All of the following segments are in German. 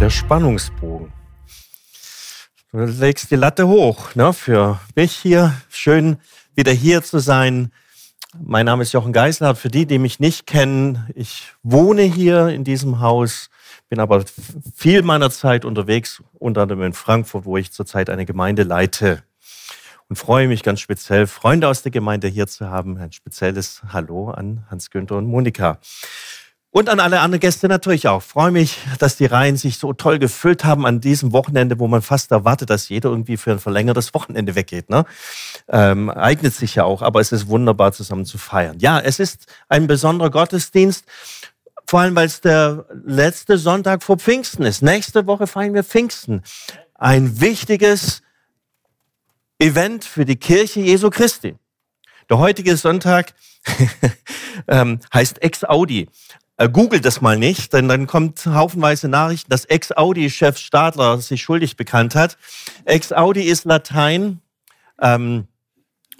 der Spannungsbogen. Du legst die Latte hoch ne, für mich hier. Schön, wieder hier zu sein. Mein Name ist Jochen Geisler. Für die, die mich nicht kennen, ich wohne hier in diesem Haus, bin aber viel meiner Zeit unterwegs, unter anderem in Frankfurt, wo ich zurzeit eine Gemeinde leite. Und freue mich ganz speziell, Freunde aus der Gemeinde hier zu haben. Ein spezielles Hallo an Hans-Günther und Monika. Und an alle anderen Gäste natürlich auch. freue mich, dass die Reihen sich so toll gefüllt haben an diesem Wochenende, wo man fast erwartet, dass jeder irgendwie für ein verlängertes Wochenende weggeht. Ne? Ähm, eignet sich ja auch, aber es ist wunderbar zusammen zu feiern. Ja, es ist ein besonderer Gottesdienst, vor allem weil es der letzte Sonntag vor Pfingsten ist. Nächste Woche feiern wir Pfingsten. Ein wichtiges Event für die Kirche Jesu Christi. Der heutige Sonntag ähm, heißt Ex Audi. Äh, googelt das mal nicht, denn dann kommt haufenweise Nachrichten, dass Ex-Audi-Chef Stadler sich schuldig bekannt hat. Ex-Audi ist Latein. Ähm,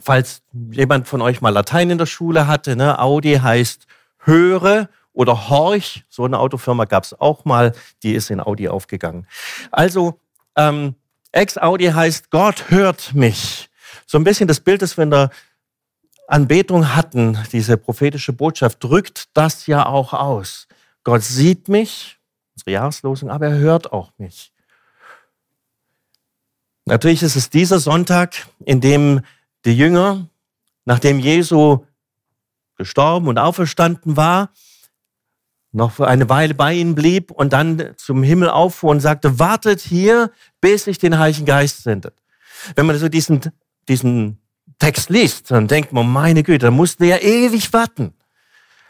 falls jemand von euch mal Latein in der Schule hatte, ne? Audi heißt höre oder horch. So eine Autofirma gab es auch mal, die ist in Audi aufgegangen. Also ähm, Ex-Audi heißt Gott hört mich. So ein bisschen das Bild, das wir in der Anbetung hatten, diese prophetische Botschaft, drückt das ja auch aus. Gott sieht mich, unsere Jahreslosung, aber er hört auch mich. Natürlich ist es dieser Sonntag, in dem die Jünger, nachdem Jesu gestorben und auferstanden war, noch eine Weile bei ihnen blieb und dann zum Himmel auffuhr und sagte, wartet hier, bis ich den Heiligen Geist sendet. Wenn man so diesen, diesen Text liest, dann denkt man, meine Güte, da mussten wir ja ewig warten.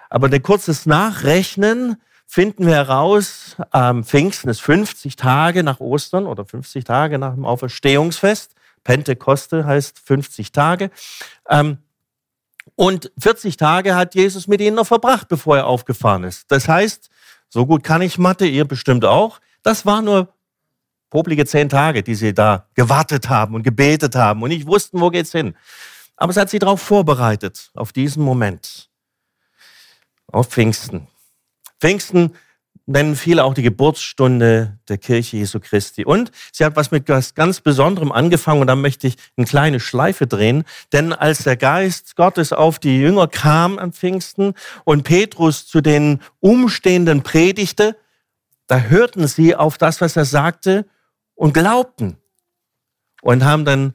Aber ein kurzes Nachrechnen finden wir heraus, am Pfingsten ist 50 Tage nach Ostern oder 50 Tage nach dem Auferstehungsfest. Pentekoste heißt 50 Tage. Ähm, und 40 Tage hat Jesus mit ihnen noch verbracht, bevor er aufgefahren ist. Das heißt, so gut kann ich Mathe, ihr bestimmt auch. Das war nur poplige zehn Tage, die sie da gewartet haben und gebetet haben und nicht wussten, wo geht's hin. Aber es hat sie darauf vorbereitet, auf diesen Moment. Auf Pfingsten. Pfingsten nennen viele auch die Geburtsstunde der Kirche Jesu Christi. Und sie hat was mit was ganz Besonderem angefangen und da möchte ich eine kleine Schleife drehen. Denn als der Geist Gottes auf die Jünger kam an Pfingsten und Petrus zu den Umstehenden predigte, da hörten sie auf das, was er sagte und glaubten und haben dann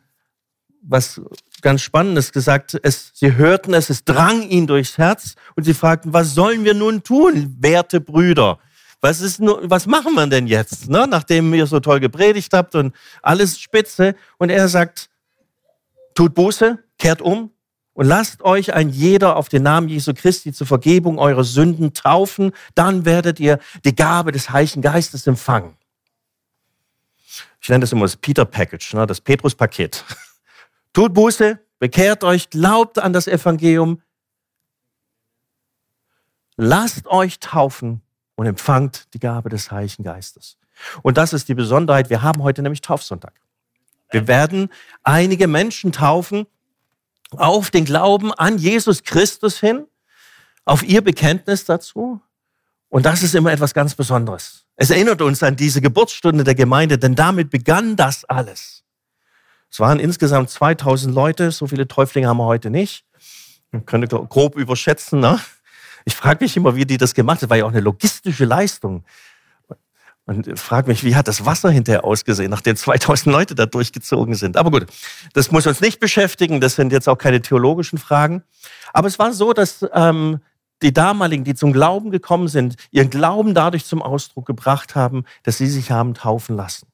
was ganz Spannendes gesagt. Es, sie hörten es, es drang ihnen durchs Herz und sie fragten, was sollen wir nun tun, werte Brüder? Was, ist was machen wir denn jetzt, ne? nachdem ihr so toll gepredigt habt und alles spitze? Und er sagt, tut Buße, kehrt um und lasst euch ein jeder auf den Namen Jesu Christi zur Vergebung eurer Sünden taufen, dann werdet ihr die Gabe des Heiligen Geistes empfangen ich nenne das immer das Peter Package, ne, das Petrus-Paket. Tut Buße, bekehrt euch, glaubt an das Evangelium, lasst euch taufen und empfangt die Gabe des Heiligen Geistes. Und das ist die Besonderheit. Wir haben heute nämlich Taufsonntag. Wir werden einige Menschen taufen auf den Glauben an Jesus Christus hin, auf ihr Bekenntnis dazu. Und das ist immer etwas ganz Besonderes. Es erinnert uns an diese Geburtsstunde der Gemeinde, denn damit begann das alles. Es waren insgesamt 2000 Leute, so viele Täuflinge haben wir heute nicht. Man könnte grob überschätzen. Ne? Ich frage mich immer, wie die das gemacht haben. Das war ja auch eine logistische Leistung. Und frage mich, wie hat das Wasser hinterher ausgesehen, nachdem 2000 Leute da durchgezogen sind. Aber gut, das muss uns nicht beschäftigen. Das sind jetzt auch keine theologischen Fragen. Aber es war so, dass ähm, die damaligen, die zum Glauben gekommen sind, ihren Glauben dadurch zum Ausdruck gebracht haben, dass sie sich haben taufen lassen.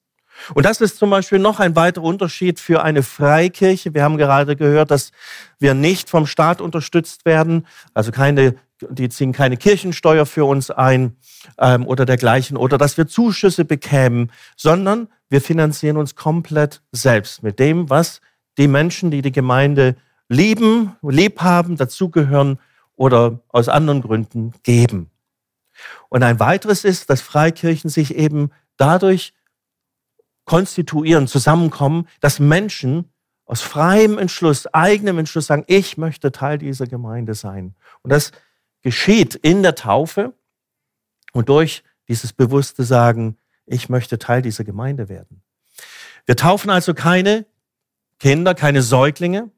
Und das ist zum Beispiel noch ein weiterer Unterschied für eine Freikirche. Wir haben gerade gehört, dass wir nicht vom Staat unterstützt werden, also keine, die ziehen keine Kirchensteuer für uns ein ähm, oder dergleichen, oder dass wir Zuschüsse bekämen, sondern wir finanzieren uns komplett selbst mit dem, was die Menschen, die die Gemeinde lieben, lieb haben, dazugehören, oder aus anderen Gründen geben. Und ein weiteres ist, dass Freikirchen sich eben dadurch konstituieren, zusammenkommen, dass Menschen aus freiem Entschluss, eigenem Entschluss sagen, ich möchte Teil dieser Gemeinde sein. Und das geschieht in der Taufe und durch dieses bewusste Sagen, ich möchte Teil dieser Gemeinde werden. Wir taufen also keine Kinder, keine Säuglinge.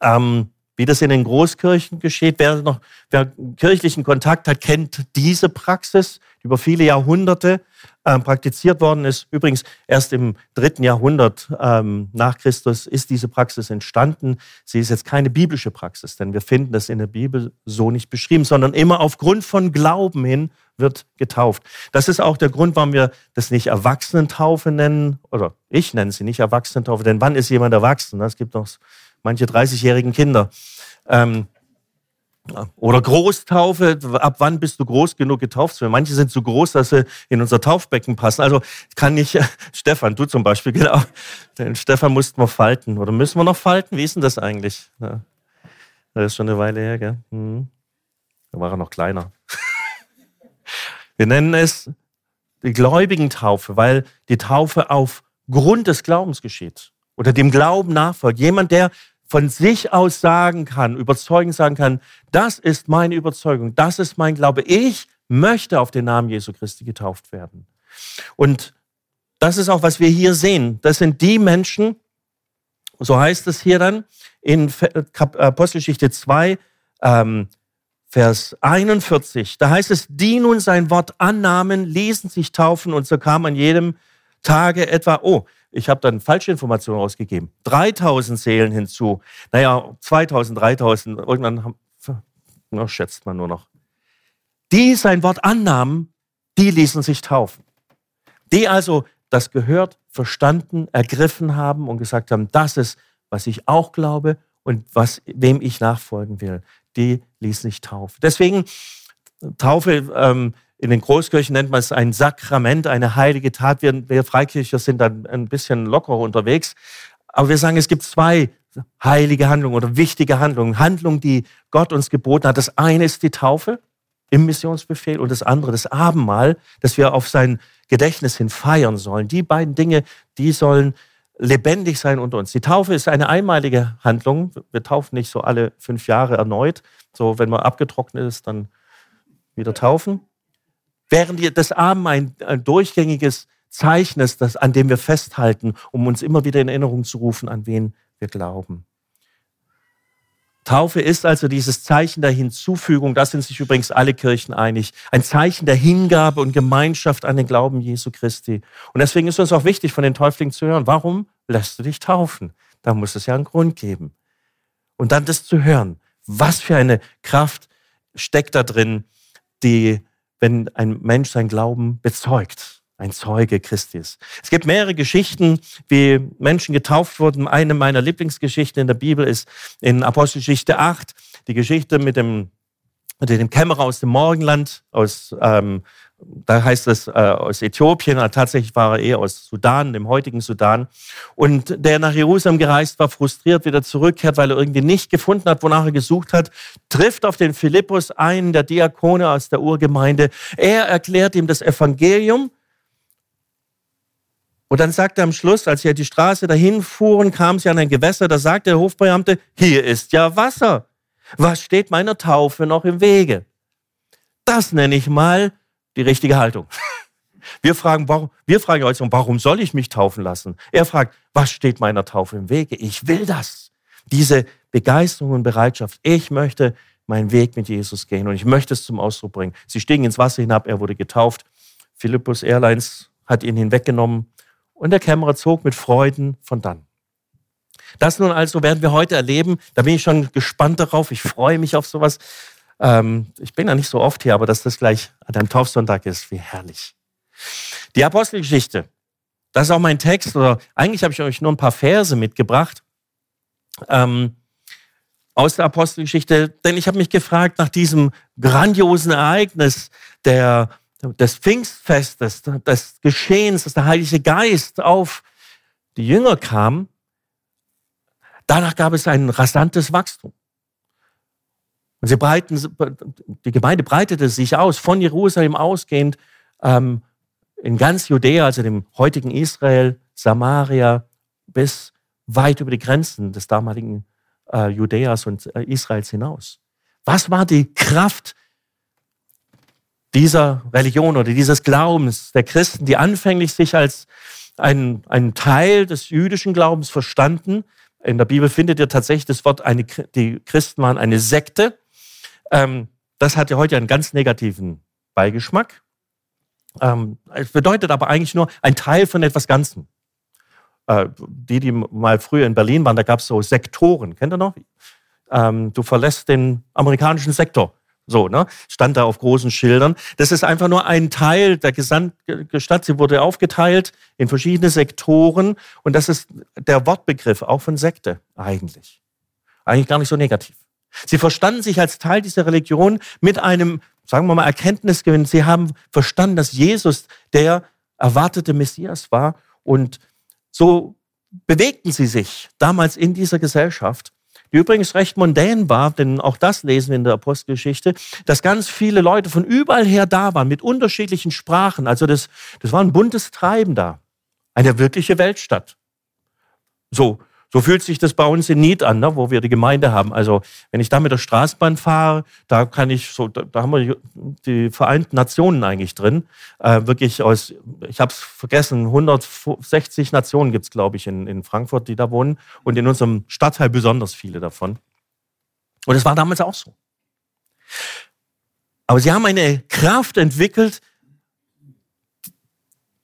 Ähm, wie das in den Großkirchen geschieht. Wer noch wer kirchlichen Kontakt hat, kennt diese Praxis, die über viele Jahrhunderte äh, praktiziert worden ist. Übrigens erst im dritten Jahrhundert ähm, nach Christus ist diese Praxis entstanden. Sie ist jetzt keine biblische Praxis, denn wir finden das in der Bibel so nicht beschrieben, sondern immer aufgrund von Glauben hin wird getauft. Das ist auch der Grund, warum wir das nicht Erwachsenentaufe nennen, oder ich nenne sie nicht Erwachsenentaufe, denn wann ist jemand erwachsen? Es gibt noch manche 30-jährigen Kinder. Ähm, oder Großtaufe, ab wann bist du groß genug getauft zu werden? Manche sind so groß, dass sie in unser Taufbecken passen. Also kann nicht, Stefan, du zum Beispiel, genau. Den Stefan mussten wir falten. Oder müssen wir noch falten? Wie ist denn das eigentlich? Ja. Das ist schon eine Weile her, gell? Hm. Da war er noch kleiner. Wir nennen es die Gläubigentaufe, weil die Taufe auf Grund des Glaubens geschieht oder dem Glauben nachfolgt. Jemand, der von sich aus sagen kann, überzeugend sagen kann, das ist meine Überzeugung, das ist mein Glaube. Ich möchte auf den Namen Jesu Christi getauft werden. Und das ist auch, was wir hier sehen. Das sind die Menschen, so heißt es hier dann in Apostelgeschichte 2, ähm, Vers 41. Da heißt es, die nun sein Wort annahmen, ließen sich taufen und so kam an jedem Tage etwa, oh, ich habe dann falsche Informationen ausgegeben. 3000 Seelen hinzu. Naja, 2000, 3000, irgendwann haben, na, schätzt man nur noch. Die sein Wort annahmen, die ließen sich taufen. Die also das gehört, verstanden, ergriffen haben und gesagt haben, das ist, was ich auch glaube und was, wem ich nachfolgen will. Die ließen sich taufen. Deswegen Taufe ähm, in den Großkirchen nennt man es ein Sakrament, eine heilige Tat. Wir, wir Freikircher sind dann ein bisschen lockerer unterwegs. Aber wir sagen, es gibt zwei heilige Handlungen oder wichtige Handlungen. Handlungen, die Gott uns geboten hat. Das eine ist die Taufe im Missionsbefehl und das andere das Abendmahl, das wir auf sein Gedächtnis hin feiern sollen. Die beiden Dinge, die sollen lebendig sein unter uns. Die Taufe ist eine einmalige Handlung. Wir taufen nicht so alle fünf Jahre erneut. So, wenn man abgetrocknet ist, dann wieder taufen während das Abendmahl ein, ein durchgängiges Zeichen ist, das, an dem wir festhalten, um uns immer wieder in Erinnerung zu rufen, an wen wir glauben. Taufe ist also dieses Zeichen der Hinzufügung, da sind sich übrigens alle Kirchen einig, ein Zeichen der Hingabe und Gemeinschaft an den Glauben Jesu Christi. Und deswegen ist uns auch wichtig, von den Täuflingen zu hören, warum lässt du dich taufen? Da muss es ja einen Grund geben. Und dann das zu hören, was für eine Kraft steckt da drin, die wenn ein Mensch sein Glauben bezeugt, ein Zeuge Christus. Es gibt mehrere Geschichten, wie Menschen getauft wurden. Eine meiner Lieblingsgeschichten in der Bibel ist in Apostelgeschichte 8, die Geschichte mit dem, mit dem Kämmerer aus dem Morgenland, aus ähm, da heißt es äh, aus Äthiopien, tatsächlich war er eher aus Sudan, dem heutigen Sudan. Und der nach Jerusalem gereist war, frustriert wieder zurückkehrt, weil er irgendwie nicht gefunden hat, wonach er gesucht hat, trifft auf den Philippus, einen der Diakone aus der Urgemeinde. Er erklärt ihm das Evangelium. Und dann sagt er am Schluss, als sie die Straße dahin fuhren, kam sie an ein Gewässer, da sagt der Hofbeamte, hier ist ja Wasser. Was steht meiner Taufe noch im Wege? Das nenne ich mal die richtige Haltung. Wir fragen, warum, wir fragen heute, warum soll ich mich taufen lassen? Er fragt, was steht meiner Taufe im Wege? Ich will das. Diese Begeisterung und Bereitschaft. Ich möchte meinen Weg mit Jesus gehen und ich möchte es zum Ausdruck bringen. Sie stiegen ins Wasser hinab, er wurde getauft. Philippus Airlines hat ihn hinweggenommen und der Kämmerer zog mit Freuden von dann. Das nun also werden wir heute erleben. Da bin ich schon gespannt darauf. Ich freue mich auf sowas. Ähm, ich bin ja nicht so oft hier, aber dass das gleich an einem Taufsonntag ist, wie herrlich. Die Apostelgeschichte, das ist auch mein Text, oder eigentlich habe ich euch nur ein paar Verse mitgebracht ähm, aus der Apostelgeschichte, denn ich habe mich gefragt nach diesem grandiosen Ereignis der, des Pfingstfestes, des Geschehens, dass der Heilige Geist auf die Jünger kam. Danach gab es ein rasantes Wachstum. Und sie breiten, die Gemeinde breitete sich aus, von Jerusalem ausgehend ähm, in ganz Judäa, also dem heutigen Israel, Samaria, bis weit über die Grenzen des damaligen äh, Judäas und äh, Israels hinaus. Was war die Kraft dieser Religion oder dieses Glaubens der Christen, die anfänglich sich als ein, ein Teil des jüdischen Glaubens verstanden. In der Bibel findet ihr tatsächlich das Wort, eine, die Christen waren eine Sekte. Ähm, das hat ja heute einen ganz negativen Beigeschmack. Ähm, es bedeutet aber eigentlich nur ein Teil von etwas Ganzen. Äh, die, die mal früher in Berlin waren, da gab es so Sektoren. Kennt ihr noch? Ähm, du verlässt den amerikanischen Sektor. So, ne? Stand da auf großen Schildern. Das ist einfach nur ein Teil der Gesamtstadt. Sie wurde aufgeteilt in verschiedene Sektoren. Und das ist der Wortbegriff auch von Sekte eigentlich. Eigentlich gar nicht so negativ. Sie verstanden sich als Teil dieser Religion mit einem, sagen wir mal, Erkenntnisgewinn. Sie haben verstanden, dass Jesus der erwartete Messias war. Und so bewegten sie sich damals in dieser Gesellschaft die übrigens recht mondän war, denn auch das lesen wir in der Apostelgeschichte, dass ganz viele Leute von überall her da waren, mit unterschiedlichen Sprachen. Also das, das war ein buntes Treiben da. Eine wirkliche Weltstadt. So, so fühlt sich das bei uns in Nied an, ne, wo wir die Gemeinde haben. Also wenn ich da mit der Straßenbahn fahre, da kann ich so, da, da haben wir die Vereinten Nationen eigentlich drin. Äh, wirklich aus, ich habe es vergessen, 160 Nationen gibt's glaube ich, in, in Frankfurt, die da wohnen. Und in unserem Stadtteil besonders viele davon. Und es war damals auch so. Aber sie haben eine Kraft entwickelt,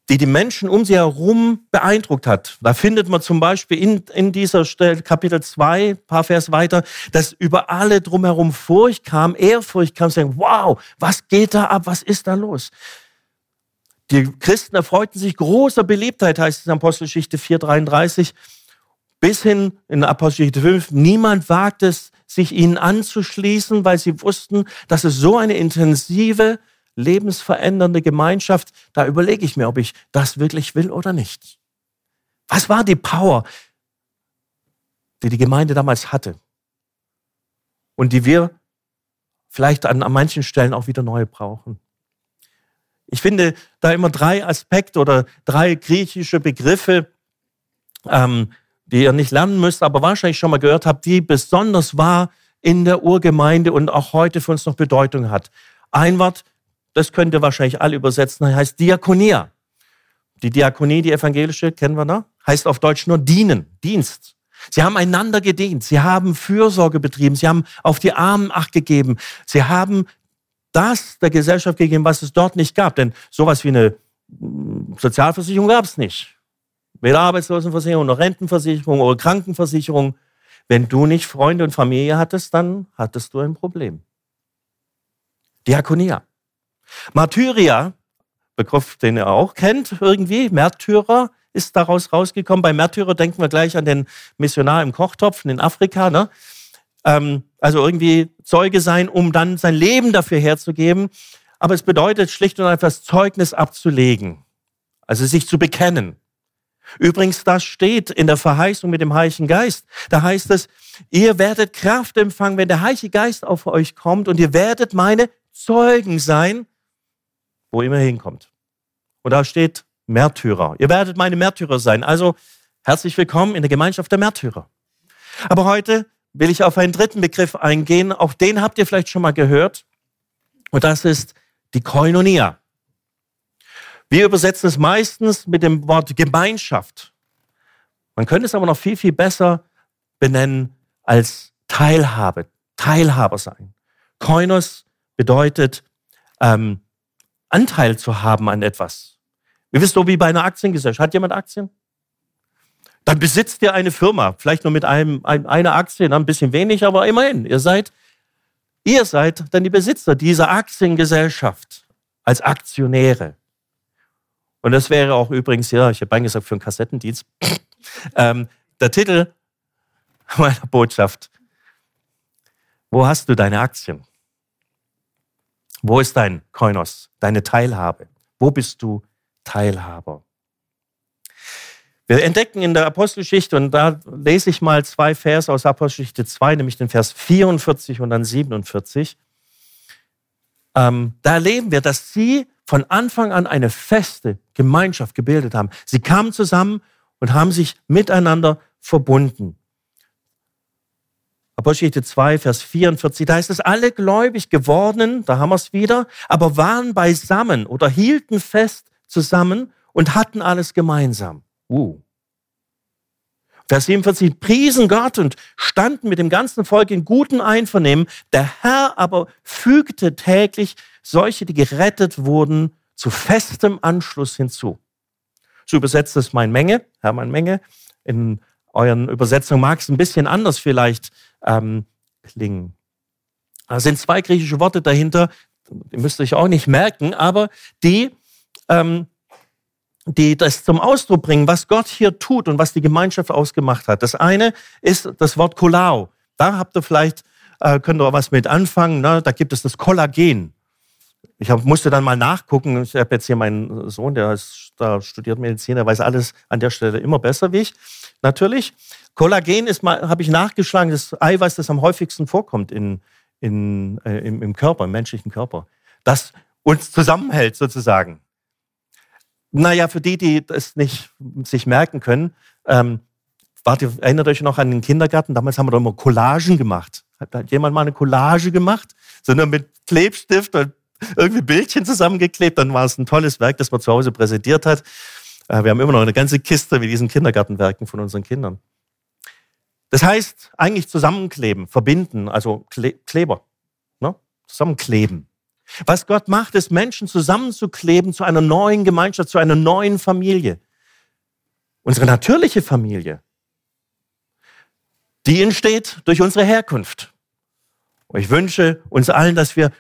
die die Menschen um sie herum beeindruckt hat. Da findet man zum Beispiel in, in dieser Stelle, Kapitel 2, paar Vers weiter, dass über alle drumherum Furcht kam, Ehrfurcht kam, sagen, wow, was geht da ab, was ist da los? Die Christen erfreuten sich großer Beliebtheit, heißt es in Apostelgeschichte 4,33, bis hin in Apostelgeschichte 5, niemand wagt es, sich ihnen anzuschließen, weil sie wussten, dass es so eine intensive lebensverändernde Gemeinschaft, da überlege ich mir, ob ich das wirklich will oder nicht. Was war die Power, die die Gemeinde damals hatte und die wir vielleicht an, an manchen Stellen auch wieder neu brauchen? Ich finde da immer drei Aspekte oder drei griechische Begriffe, ähm, die ihr nicht lernen müsst, aber wahrscheinlich schon mal gehört habt, die besonders wahr in der Urgemeinde und auch heute für uns noch Bedeutung hat. Ein Wort, das könnt ihr wahrscheinlich alle übersetzen, heißt Diakonia. Die Diakonie, die evangelische, kennen wir da, heißt auf Deutsch nur dienen, Dienst. Sie haben einander gedient, sie haben Fürsorge betrieben, sie haben auf die Armen Acht gegeben, sie haben das der Gesellschaft gegeben, was es dort nicht gab. Denn sowas wie eine hm, Sozialversicherung gab es nicht. Weder Arbeitslosenversicherung noch Rentenversicherung oder Krankenversicherung. Wenn du nicht Freunde und Familie hattest, dann hattest du ein Problem. Diakonia. Martyria, Begriff, den ihr auch kennt irgendwie, Märtyrer ist daraus rausgekommen. Bei Märtyrer denken wir gleich an den Missionar im Kochtopf in Afrika. Ne? Ähm, also irgendwie Zeuge sein, um dann sein Leben dafür herzugeben. Aber es bedeutet schlicht und einfach das Zeugnis abzulegen, also sich zu bekennen. Übrigens, das steht in der Verheißung mit dem Heiligen Geist. Da heißt es, ihr werdet Kraft empfangen, wenn der Heilige Geist auf euch kommt und ihr werdet meine Zeugen sein wo immer hinkommt. Und da steht Märtyrer. Ihr werdet meine Märtyrer sein. Also herzlich willkommen in der Gemeinschaft der Märtyrer. Aber heute will ich auf einen dritten Begriff eingehen. Auch den habt ihr vielleicht schon mal gehört. Und das ist die Koinonia. Wir übersetzen es meistens mit dem Wort Gemeinschaft. Man könnte es aber noch viel, viel besser benennen als Teilhabe, Teilhaber sein. Koinos bedeutet ähm, Anteil zu haben an etwas. Wir wissen so wie bei einer Aktiengesellschaft. Hat jemand Aktien? Dann besitzt ihr eine Firma, vielleicht nur mit einem, einer Aktie, ein bisschen wenig, aber immerhin. Ihr seid, ihr seid dann die Besitzer dieser Aktiengesellschaft als Aktionäre. Und das wäre auch übrigens, ja, ich habe beinahe gesagt, für einen Kassettendienst, ähm, der Titel meiner Botschaft. Wo hast du deine Aktien? Wo ist dein Koinos, deine Teilhabe? Wo bist du Teilhaber? Wir entdecken in der Apostelgeschichte, und da lese ich mal zwei Vers aus Apostelgeschichte 2, nämlich den Vers 44 und dann 47. Ähm, da erleben wir, dass sie von Anfang an eine feste Gemeinschaft gebildet haben. Sie kamen zusammen und haben sich miteinander verbunden. Apostelgeschichte 2, Vers 44, da heißt es, alle gläubig geworden, da haben wir es wieder, aber waren beisammen oder hielten fest zusammen und hatten alles gemeinsam. Uh. Vers 47, priesen Gott und standen mit dem ganzen Volk in gutem Einvernehmen. Der Herr aber fügte täglich solche, die gerettet wurden, zu festem Anschluss hinzu. So übersetzt es mein Menge, Hermann Menge. In euren Übersetzungen mag es ein bisschen anders vielleicht ähm, klingen. Da sind zwei griechische Worte dahinter, die müsst ihr euch auch nicht merken, aber die ähm, die das zum Ausdruck bringen, was Gott hier tut und was die Gemeinschaft ausgemacht hat. Das eine ist das Wort Kolao. Da habt ihr vielleicht, äh, könnt ihr was mit anfangen. Ne? Da gibt es das Kollagen. Ich hab, musste dann mal nachgucken. Ich habe jetzt hier meinen Sohn, der ist, da studiert Medizin, der weiß alles an der Stelle immer besser wie ich. Natürlich. Kollagen ist mal, habe ich nachgeschlagen, das Eiweiß, das am häufigsten vorkommt in, in, äh, im, im Körper, im menschlichen Körper. Das uns zusammenhält sozusagen. Naja, für die, die das nicht sich merken können, ähm, wart erinnert euch noch an den Kindergarten? Damals haben wir doch immer Collagen gemacht. Hat jemand mal eine Collage gemacht? Sondern mit Klebstift und irgendwie Bildchen zusammengeklebt. Dann war es ein tolles Werk, das man zu Hause präsentiert hat. Äh, wir haben immer noch eine ganze Kiste mit diesen Kindergartenwerken von unseren Kindern. Das heißt eigentlich zusammenkleben, verbinden, also Kleber. Ne? Zusammenkleben. Was Gott macht, ist Menschen zusammenzukleben zu einer neuen Gemeinschaft, zu einer neuen Familie. Unsere natürliche Familie, die entsteht durch unsere Herkunft. Und ich wünsche uns allen, dass wir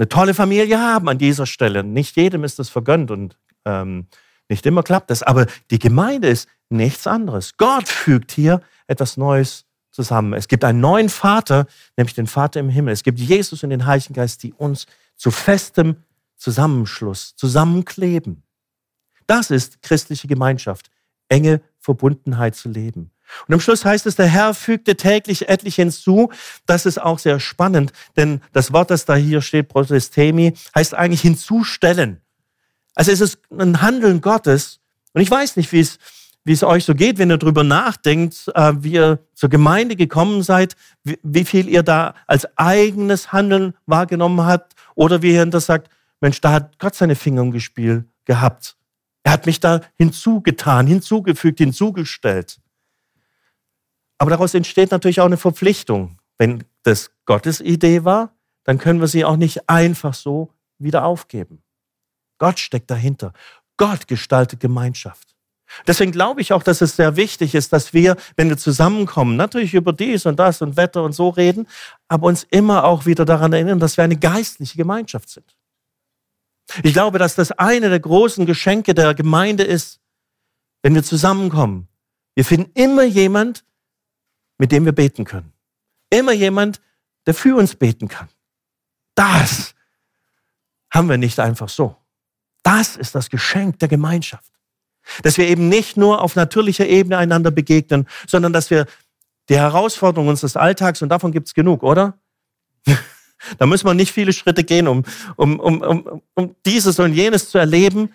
eine tolle Familie haben an dieser Stelle. Nicht jedem ist das vergönnt und ähm, nicht immer klappt das. Aber die Gemeinde ist nichts anderes. Gott fügt hier etwas Neues zusammen. Es gibt einen neuen Vater, nämlich den Vater im Himmel. Es gibt Jesus und den Heiligen Geist, die uns zu festem Zusammenschluss, Zusammenkleben. Das ist christliche Gemeinschaft, enge Verbundenheit zu leben. Und am Schluss heißt es, der Herr fügte täglich etlich hinzu. Das ist auch sehr spannend, denn das Wort, das da hier steht, Protestemi, heißt eigentlich hinzustellen. Also es ist ein Handeln Gottes. Und ich weiß nicht, wie es, wie es euch so geht, wenn ihr darüber nachdenkt, äh, wie ihr zur Gemeinde gekommen seid, wie, viel ihr da als eigenes Handeln wahrgenommen habt oder wie er das sagt, Mensch, da hat Gott seine Finger im Gespiel gehabt. Er hat mich da hinzugetan, hinzugefügt, hinzugestellt. Aber daraus entsteht natürlich auch eine Verpflichtung. Wenn das Gottes Idee war, dann können wir sie auch nicht einfach so wieder aufgeben. Gott steckt dahinter. Gott gestaltet Gemeinschaft. Deswegen glaube ich auch, dass es sehr wichtig ist, dass wir, wenn wir zusammenkommen, natürlich über dies und das und Wetter und so reden, aber uns immer auch wieder daran erinnern, dass wir eine geistliche Gemeinschaft sind. Ich glaube, dass das eine der großen Geschenke der Gemeinde ist, wenn wir zusammenkommen. Wir finden immer jemand, mit dem wir beten können. Immer jemand, der für uns beten kann. Das haben wir nicht einfach so. Das ist das Geschenk der Gemeinschaft. Dass wir eben nicht nur auf natürlicher Ebene einander begegnen, sondern dass wir die Herausforderungen unseres Alltags, und davon gibt es genug, oder? da müssen wir nicht viele Schritte gehen, um, um, um, um, um dieses und jenes zu erleben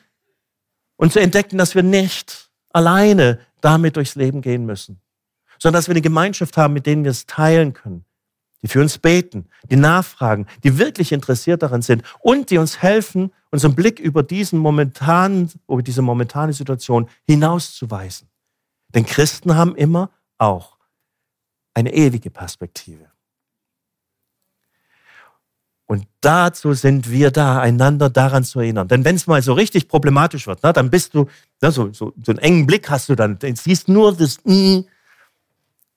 und zu entdecken, dass wir nicht alleine damit durchs Leben gehen müssen, sondern dass wir eine Gemeinschaft haben, mit denen wir es teilen können, die für uns beten, die nachfragen, die wirklich interessiert daran sind und die uns helfen, unseren Blick über diesen momentanen, über diese momentane Situation hinauszuweisen. Denn Christen haben immer auch eine ewige Perspektive. Und dazu sind wir da, einander daran zu erinnern. Denn wenn es mal so richtig problematisch wird, na, dann bist du, na, so, so, so einen engen Blick hast du dann, siehst nur das,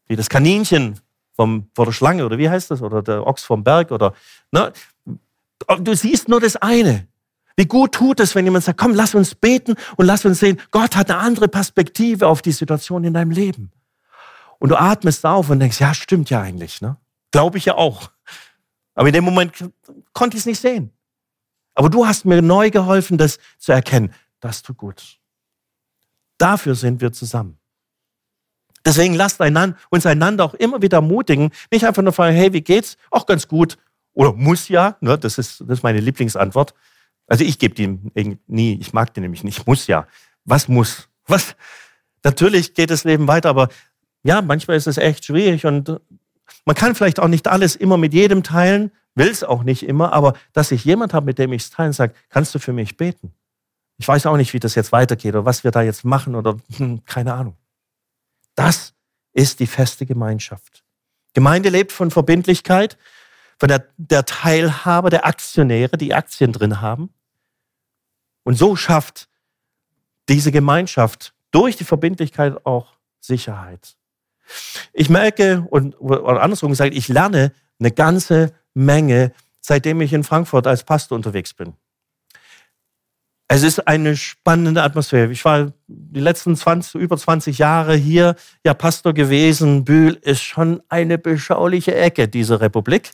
wie das Kaninchen vom, vor der Schlange oder wie heißt das? Oder der Ochs vom Berg oder, ne? Du siehst nur das eine. Wie gut tut es, wenn jemand sagt, komm, lass uns beten und lass uns sehen, Gott hat eine andere Perspektive auf die Situation in deinem Leben. Und du atmest auf und denkst, ja, stimmt ja eigentlich, ne? Glaube ich ja auch. Aber in dem Moment konnte ich es nicht sehen. Aber du hast mir neu geholfen, das zu erkennen. Das tut gut. Dafür sind wir zusammen. Deswegen lasst uns einander auch immer wieder ermutigen, nicht einfach nur fragen, hey, wie geht's? Auch ganz gut. Oder muss ja, ne? das, ist, das ist meine Lieblingsantwort. Also ich gebe die nie, ich mag die nämlich nicht, muss ja. Was muss? Was? Natürlich geht das Leben weiter, aber ja, manchmal ist es echt schwierig und Man kann vielleicht auch nicht alles immer mit jedem teilen, will es auch nicht immer, aber dass ich jemand habe, mit dem ich es teilen, sage, kannst du für mich beten? Ich weiß auch nicht, wie das jetzt weitergeht oder was wir da jetzt machen oder hm, keine Ahnung. Das ist die feste Gemeinschaft. Gemeinde lebt von Verbindlichkeit, von der, der Teilhaber, der Aktionäre, die Aktien drin haben. Und so schafft diese Gemeinschaft durch die Verbindlichkeit auch Sicherheit. Ich merke, und oder andersrum gesagt, ich lerne eine ganze Menge, seitdem ich in Frankfurt als Pastor unterwegs bin. Es ist eine spannende Atmosphäre. Ich war die letzten 20, über 20 Jahre hier, ja Pastor gewesen. Bühl ist schon eine beschauliche Ecke, diese Republik.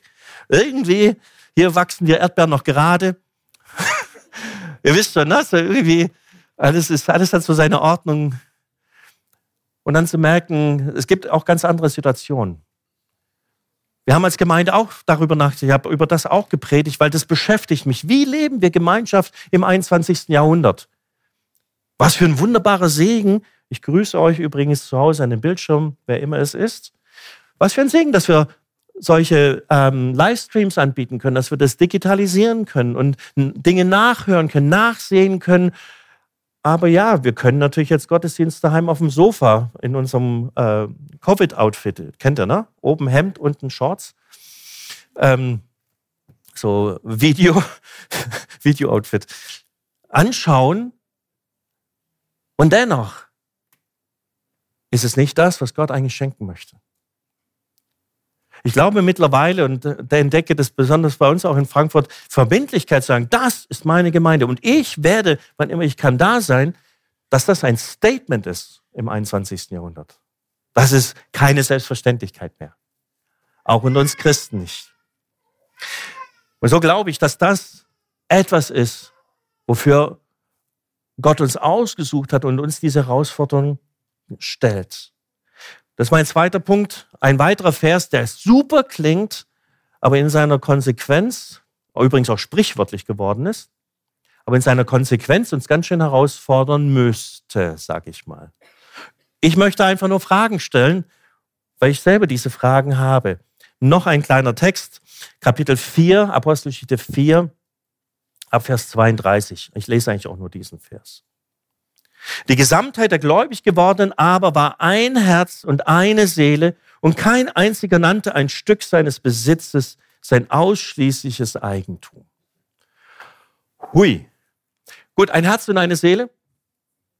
Irgendwie, hier wachsen die Erdbeeren noch gerade. Ihr wisst schon, ne? So irgendwie, alles, ist, alles hat so seine Ordnung. Und dann zu merken, es gibt auch ganz andere Situationen. Wir haben als Gemeinde auch darüber nachgedacht, ich habe über das auch gepredigt, weil das beschäftigt mich. Wie leben wir Gemeinschaft im 21. Jahrhundert? Was für ein wunderbarer Segen. Ich grüße euch übrigens zu Hause an dem Bildschirm, wer immer es ist. Was für ein Segen, dass wir solche ähm, Livestreams anbieten können, dass wir das digitalisieren können und Dinge nachhören können, nachsehen können. Aber ja, wir können natürlich jetzt Gottesdienst daheim auf dem Sofa in unserem äh, Covid-Outfit. Kennt ihr, ne? Oben Hemd, unten Shorts. Ähm, so Video, Video-Outfit. Anschauen. Und dennoch ist es nicht das, was Gott eigentlich schenken möchte. Ich glaube mittlerweile und äh, der entdecke das besonders bei uns auch in Frankfurt, Verbindlichkeit zu sagen, das ist meine Gemeinde und ich werde, wann immer ich kann, da sein, dass das ein Statement ist im 21. Jahrhundert. Das ist keine Selbstverständlichkeit mehr. Auch unter uns Christen nicht. Und so glaube ich, dass das etwas ist, wofür Gott uns ausgesucht hat und uns diese Herausforderung stellt. Das ist mein zweiter Punkt. Ein weiterer Vers, der super klingt, aber in seiner Konsequenz, übrigens auch sprichwörtlich geworden ist, aber in seiner Konsequenz uns ganz schön herausfordern müsste, sag ich mal. Ich möchte einfach nur Fragen stellen, weil ich selber diese Fragen habe. Noch ein kleiner Text, Kapitel 4, Apostelgeschichte 4, ab Vers 32. Ich lese eigentlich auch nur diesen Vers. Die Gesamtheit der gläubig gewordenen aber war ein Herz und eine Seele und kein einziger nannte ein Stück seines Besitzes sein ausschließliches Eigentum. Hui. Gut, ein Herz und eine Seele,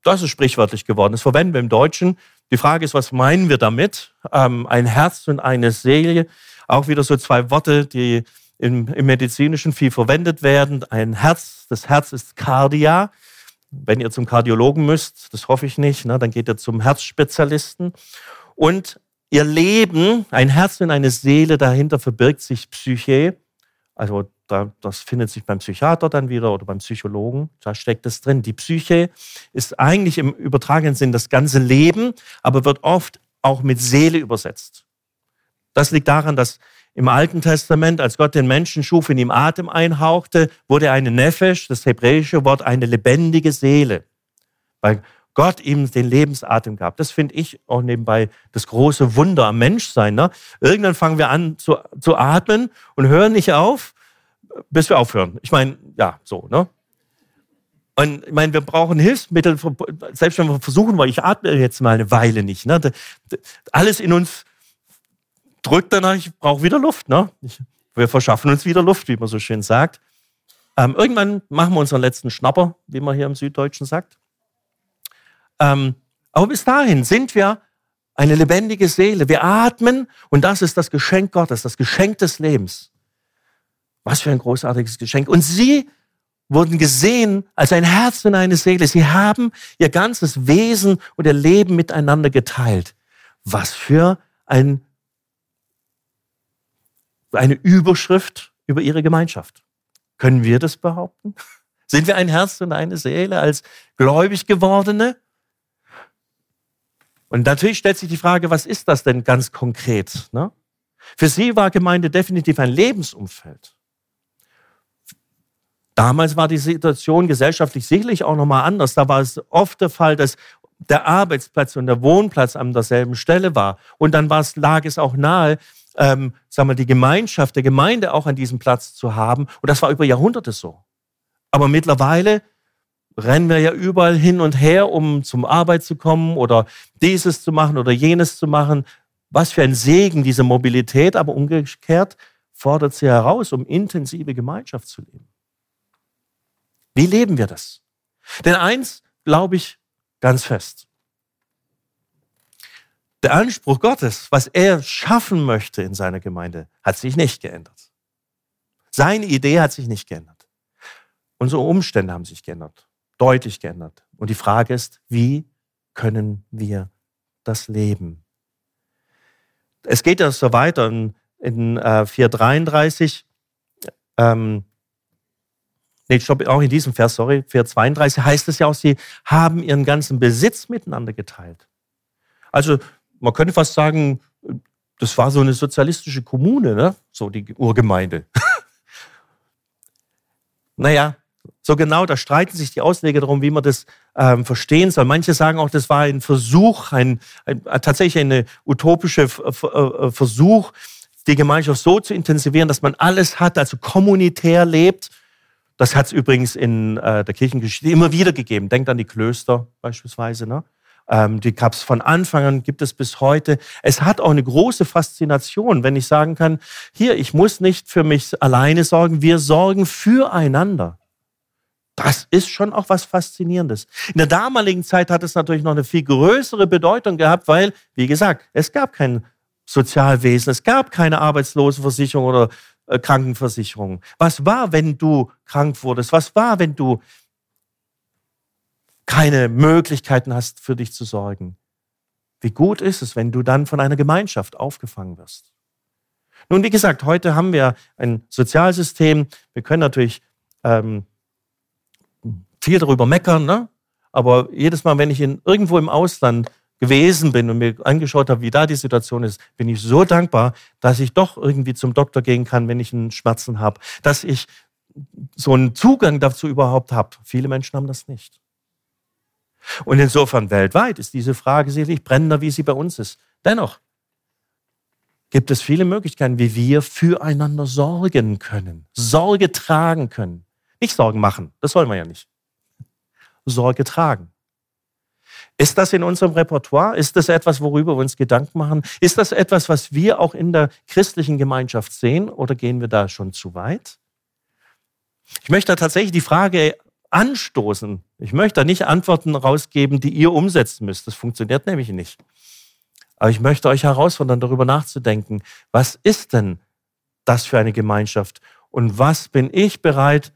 das ist sprichwörtlich geworden. Das verwenden wir im Deutschen. Die Frage ist, was meinen wir damit? Ähm, ein Herz und eine Seele, auch wieder so zwei Worte, die im, im Medizinischen viel verwendet werden. Ein Herz, das Herz ist Cardia, wenn ihr zum Kardiologen müsst, das hoffe ich nicht, ne, dann geht ihr zum Herzspezialisten. Und ihr Leben, ein Herz und eine Seele, dahinter verbirgt sich Psyche. Also da, das findet sich beim Psychiater dann wieder oder beim Psychologen. Da steckt es drin. Die Psyche ist eigentlich im übertragenen Sinn das ganze Leben, aber wird oft auch mit Seele übersetzt. Das liegt daran, dass im Alten Testament, als Gott den Menschen schuf, in ihm Atem einhauchte, wurde eine Nefesh, das hebräische Wort, eine lebendige Seele. Weil Gott ihm den Lebensatem gab. Das finde ich auch nebenbei das große Wunder am Menschsein. Ne? Irgendwann fangen wir an zu, zu atmen und hören nicht auf, bis wir aufhören. Ich meine, ja, so, ne? Und ich meine, wir brauchen Hilfsmittel, selbst wenn wir versuchen, weil ich atme jetzt mal eine Weile nicht. Ne? Alles in uns drückt danach, ich brauche wieder Luft. Ne? Ich, wir verschaffen uns wieder Luft, wie man so schön sagt. Ähm, irgendwann machen wir unseren letzten Schnapper, wie man hier im Süddeutschen sagt. Ähm, aber bis dahin sind wir eine lebendige Seele. Wir atmen und das ist das Geschenk Gottes, das Geschenk des Lebens. Was für ein großartiges Geschenk. Und sie wurden gesehen als ein Herz und eine Seele. Sie haben ihr ganzes Wesen und ihr Leben miteinander geteilt. Was für ein eine Überschrift über ihre Gemeinschaft. Können wir das behaupten? Sind wir ein Herz und eine Seele als gläubig gewordene? Und natürlich stellt sich die Frage, was ist das denn ganz konkret? Ne? Für sie war Gemeinde definitiv ein Lebensumfeld. Damals war die Situation gesellschaftlich sicherlich auch nochmal anders. Da war es oft der Fall, dass der Arbeitsplatz und der Wohnplatz an derselben Stelle war. Und dann lag es auch nahe, ähm, sagen wir, die Gemeinschaft der Gemeinde auch an diesem Platz zu haben. Und das war über Jahrhunderte so. Aber mittlerweile rennen wir ja überall hin und her, um zum Arbeit zu kommen oder dieses zu machen oder jenes zu machen. Was für ein Segen diese Mobilität, aber umgekehrt fordert sie heraus, um intensive Gemeinschaft zu leben. Wie leben wir das? Denn eins glaube ich ganz fest. Der Anspruch Gottes, was er schaffen möchte in seiner Gemeinde, hat sich nicht geändert. Seine Idee hat sich nicht geändert. Unsere Umstände haben sich geändert, deutlich geändert. Und die Frage ist, wie können wir das leben? Es geht ja so weiter in, in äh, 433. Ähm, nee, stopp, auch in diesem Vers, sorry, 432 heißt es ja auch, sie haben ihren ganzen Besitz miteinander geteilt. Also man könnte fast sagen, das war so eine sozialistische Kommune, ne? so die Urgemeinde. naja, so genau, da streiten sich die Ausleger darum, wie man das ähm, verstehen soll. Manche sagen auch, das war ein Versuch, ein, ein tatsächlich ein utopischer äh, Versuch, die Gemeinschaft so zu intensivieren, dass man alles hat, also kommunitär lebt. Das hat es übrigens in äh, der Kirchengeschichte immer wieder gegeben. Denkt an die Klöster beispielsweise. Ne? Ähm, die gab es von Anfang an, gibt es bis heute. Es hat auch eine große Faszination, wenn ich sagen kann, hier, ich muss nicht für mich alleine sorgen, wir sorgen füreinander. Das ist schon auch was Faszinierendes. In der damaligen Zeit hat es natürlich noch eine viel größere Bedeutung gehabt, weil, wie gesagt, es gab kein Sozialwesen, es gab keine Arbeitslosenversicherung oder äh, Krankenversicherung. Was war, wenn du krank wurdest? Was war, wenn du keine Möglichkeiten hast, für dich zu sorgen. Wie gut ist es, wenn du dann von einer Gemeinschaft aufgefangen wirst? Nun, wie gesagt, heute haben wir ein Sozialsystem. Wir können natürlich ähm, viel darüber meckern, ne? aber jedes Mal, wenn ich in, irgendwo im Ausland gewesen bin und mir angeschaut habe, wie da die Situation ist, bin ich so dankbar, dass ich doch irgendwie zum Doktor gehen kann, wenn ich einen Schmerzen habe, dass ich so einen Zugang dazu überhaupt habe. Viele Menschen haben das nicht. Und insofern weltweit ist diese Frage sicherlich brennender, wie sie bei uns ist. Dennoch gibt es viele Möglichkeiten, wie wir füreinander sorgen können, Sorge tragen können. Nicht Sorgen machen, das wollen wir ja nicht. Sorge tragen. Ist das in unserem Repertoire? Ist das etwas, worüber wir uns Gedanken machen? Ist das etwas, was wir auch in der christlichen Gemeinschaft sehen oder gehen wir da schon zu weit? Ich möchte tatsächlich die Frage anstoßen. Ich möchte da nicht Antworten rausgeben, die ihr umsetzen müsst. Das funktioniert nämlich nicht. Aber ich möchte euch herausfordern, darüber nachzudenken, was ist denn das für eine Gemeinschaft und was bin ich bereit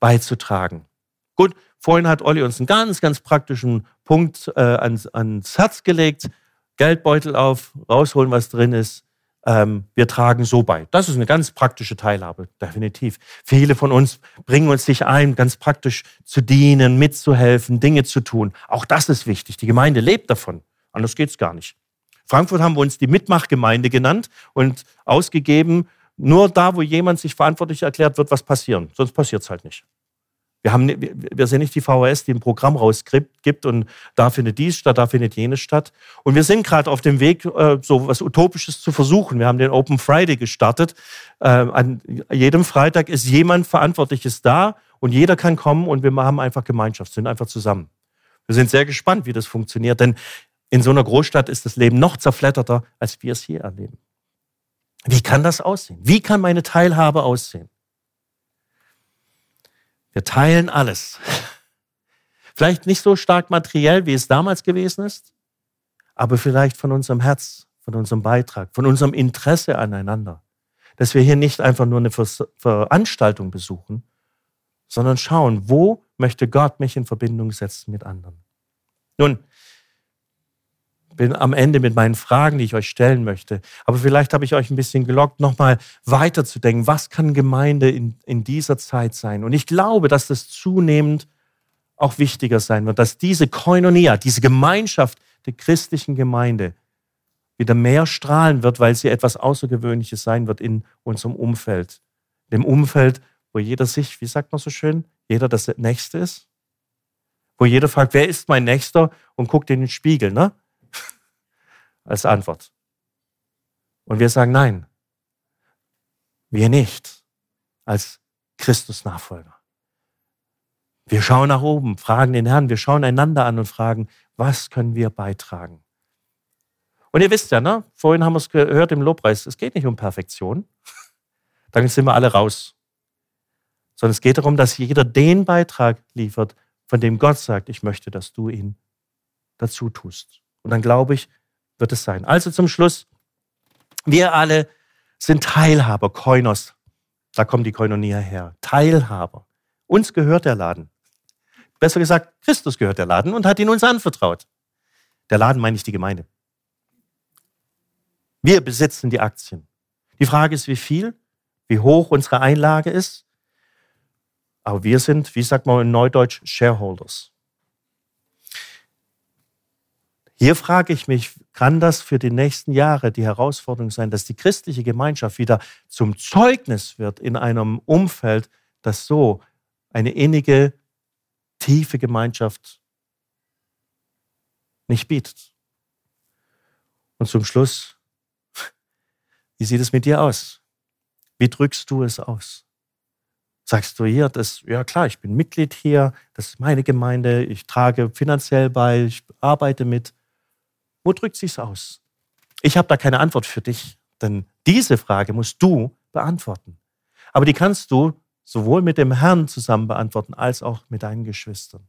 beizutragen? Gut, vorhin hat Olli uns einen ganz, ganz praktischen Punkt äh, ans, ans Herz gelegt. Geldbeutel auf, rausholen, was drin ist, ähm, wir tragen so bei. Das ist eine ganz praktische Teilhabe, definitiv. Viele von uns bringen uns sich ein, ganz praktisch zu dienen, mitzuhelfen, Dinge zu tun. Auch das ist wichtig. Die Gemeinde lebt davon. Anders geht's gar nicht. Frankfurt haben wir uns die Mitmachgemeinde genannt und ausgegeben. Nur da, wo jemand sich verantwortlich erklärt, wird was passieren. Sonst passiert's halt nicht. Wir, haben, wir sind nicht die VHS, die ein Programm rausgibt und da findet dies statt, da findet jenes statt. Und wir sind gerade auf dem Weg, äh, so was Utopisches zu versuchen. Wir haben den Open Friday gestartet. Äh, an jedem Freitag ist jemand Verantwortliches da und jeder kann kommen und wir haben einfach Gemeinschaft, sind einfach zusammen. Wir sind sehr gespannt, wie das funktioniert, denn in so einer Großstadt ist das Leben noch zerfletterter, als wir es hier erleben. Wie kann das aussehen? Wie kann meine Teilhabe aussehen? Wir teilen alles. Vielleicht nicht so stark materiell, wie es damals gewesen ist, aber vielleicht von unserem Herz, von unserem Beitrag, von unserem Interesse aneinander. Dass wir hier nicht einfach nur eine Veranstaltung besuchen, sondern schauen, wo möchte Gott mich in Verbindung setzen mit anderen. Nun, bin am Ende mit meinen Fragen, die ich euch stellen möchte. Aber vielleicht habe ich euch ein bisschen gelockt, nochmal weiterzudenken. Was kann Gemeinde in, in dieser Zeit sein? Und ich glaube, dass das zunehmend auch wichtiger sein wird, dass diese Koinonia, diese Gemeinschaft der christlichen Gemeinde wieder mehr strahlen wird, weil sie etwas Außergewöhnliches sein wird in unserem Umfeld. Dem Umfeld, wo jeder sich, wie sagt man so schön, jeder das Nächste ist. Wo jeder fragt, wer ist mein Nächster und guckt in den Spiegel, ne? Als Antwort. Und wir sagen nein. Wir nicht als Christus-Nachfolger. Wir schauen nach oben, fragen den Herrn, wir schauen einander an und fragen, was können wir beitragen? Und ihr wisst ja, ne? vorhin haben wir es gehört im Lobpreis, es geht nicht um Perfektion. Dann sind wir alle raus. Sondern es geht darum, dass jeder den Beitrag liefert, von dem Gott sagt, ich möchte, dass du ihn dazu tust. Und dann glaube ich, wird es sein. Also zum Schluss, wir alle sind Teilhaber, Koinos. Da kommt die Koinonia her. Teilhaber. Uns gehört der Laden. Besser gesagt, Christus gehört der Laden und hat ihn uns anvertraut. Der Laden meine ich die Gemeinde. Wir besitzen die Aktien. Die Frage ist, wie viel, wie hoch unsere Einlage ist. Aber wir sind, wie sagt man in Neudeutsch, Shareholders. Hier frage ich mich, kann das für die nächsten Jahre die Herausforderung sein, dass die christliche Gemeinschaft wieder zum Zeugnis wird in einem Umfeld, das so eine innige, tiefe Gemeinschaft nicht bietet? Und zum Schluss, wie sieht es mit dir aus? Wie drückst du es aus? Sagst du hier, das, ja klar, ich bin Mitglied hier, das ist meine Gemeinde, ich trage finanziell bei, ich arbeite mit. Wo drückt sich's aus? Ich habe da keine Antwort für dich, denn diese Frage musst du beantworten. Aber die kannst du sowohl mit dem Herrn zusammen beantworten als auch mit deinen Geschwistern.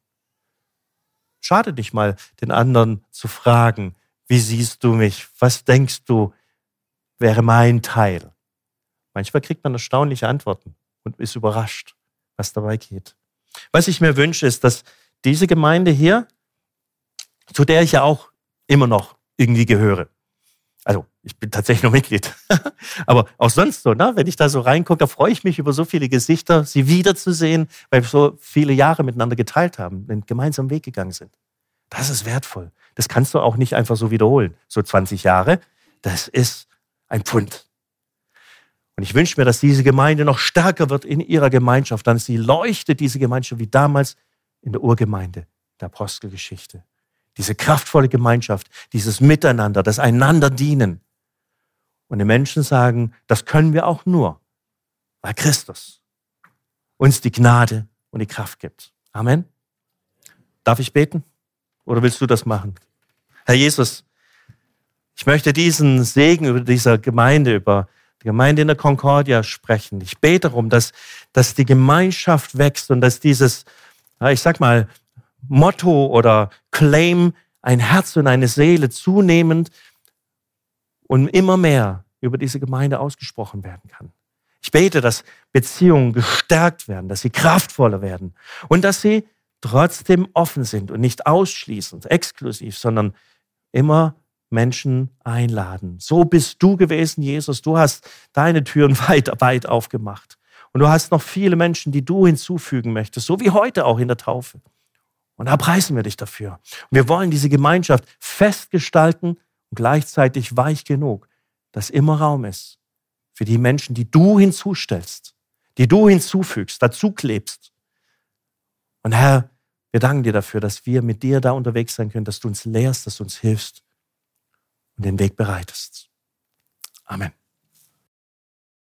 Schade dich mal, den anderen zu fragen, wie siehst du mich? Was denkst du, wäre mein Teil? Manchmal kriegt man erstaunliche Antworten und ist überrascht, was dabei geht. Was ich mir wünsche, ist, dass diese Gemeinde hier, zu der ich ja auch immer noch irgendwie gehöre. Also ich bin tatsächlich nur Mitglied. Aber auch sonst so, ne? wenn ich da so reingucke, da freue ich mich über so viele Gesichter, sie wiederzusehen, weil wir so viele Jahre miteinander geteilt haben, einen gemeinsamen Weg gegangen sind. Das ist wertvoll. Das kannst du auch nicht einfach so wiederholen. So 20 Jahre, das ist ein Pfund. Und ich wünsche mir, dass diese Gemeinde noch stärker wird in ihrer Gemeinschaft, dann sie leuchtet, diese Gemeinschaft, wie damals in der Urgemeinde der Apostelgeschichte. Diese kraftvolle Gemeinschaft, dieses Miteinander, das einander dienen. Und die Menschen sagen, das können wir auch nur, weil Christus uns die Gnade und die Kraft gibt. Amen. Darf ich beten? Oder willst du das machen? Herr Jesus, ich möchte diesen Segen über dieser Gemeinde, über die Gemeinde in der Concordia sprechen. Ich bete darum, dass, dass die Gemeinschaft wächst und dass dieses, ich sag mal, Motto oder Claim, ein Herz und eine Seele zunehmend und immer mehr über diese Gemeinde ausgesprochen werden kann. Ich bete, dass Beziehungen gestärkt werden, dass sie kraftvoller werden und dass sie trotzdem offen sind und nicht ausschließend, exklusiv, sondern immer Menschen einladen. So bist du gewesen, Jesus. Du hast deine Türen weit, weit aufgemacht. Und du hast noch viele Menschen, die du hinzufügen möchtest, so wie heute auch in der Taufe. Und da preisen wir dich dafür. Und wir wollen diese Gemeinschaft festgestalten und gleichzeitig weich genug, dass immer Raum ist für die Menschen, die du hinzustellst, die du hinzufügst, dazu klebst. Und Herr, wir danken dir dafür, dass wir mit dir da unterwegs sein können, dass du uns lehrst, dass du uns hilfst und den Weg bereitest. Amen.